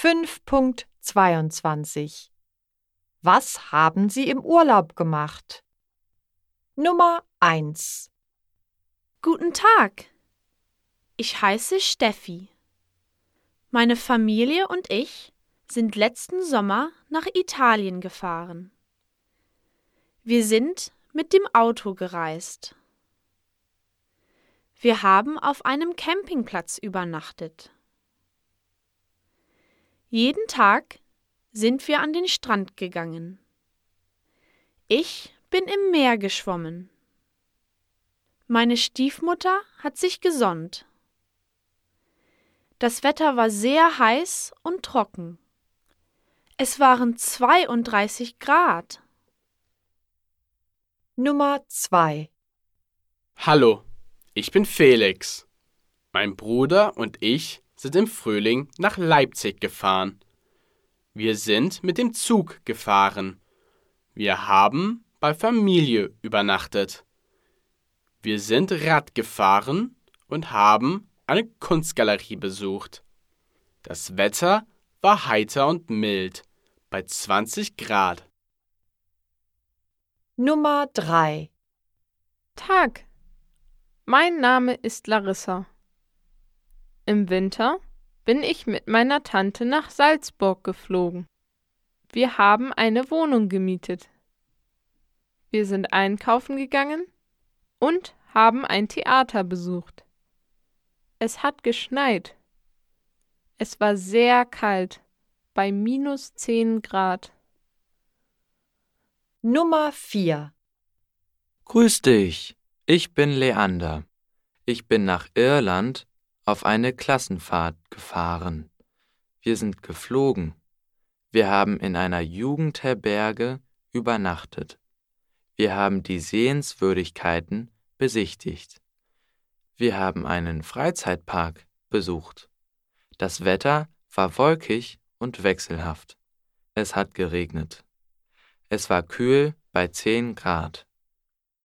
5.22 Was haben Sie im Urlaub gemacht? Nummer 1 Guten Tag. Ich heiße Steffi. Meine Familie und ich sind letzten Sommer nach Italien gefahren. Wir sind mit dem Auto gereist. Wir haben auf einem Campingplatz übernachtet. Jeden Tag sind wir an den Strand gegangen. Ich bin im Meer geschwommen. Meine Stiefmutter hat sich gesonnt. Das Wetter war sehr heiß und trocken. Es waren 32 Grad. Nummer 2 Hallo, ich bin Felix. Mein Bruder und ich sind im Frühling nach Leipzig gefahren. Wir sind mit dem Zug gefahren. Wir haben bei Familie übernachtet. Wir sind Rad gefahren und haben eine Kunstgalerie besucht. Das Wetter war heiter und mild bei 20 Grad. Nummer 3 Tag. Mein Name ist Larissa. Im Winter bin ich mit meiner Tante nach Salzburg geflogen. Wir haben eine Wohnung gemietet. Wir sind einkaufen gegangen und haben ein Theater besucht. Es hat geschneit. Es war sehr kalt, bei minus 10 Grad. Nummer 4 Grüß dich, ich bin Leander. Ich bin nach Irland auf eine Klassenfahrt gefahren. Wir sind geflogen. Wir haben in einer Jugendherberge übernachtet. Wir haben die Sehenswürdigkeiten besichtigt. Wir haben einen Freizeitpark besucht. Das Wetter war wolkig und wechselhaft. Es hat geregnet. Es war kühl bei 10 Grad.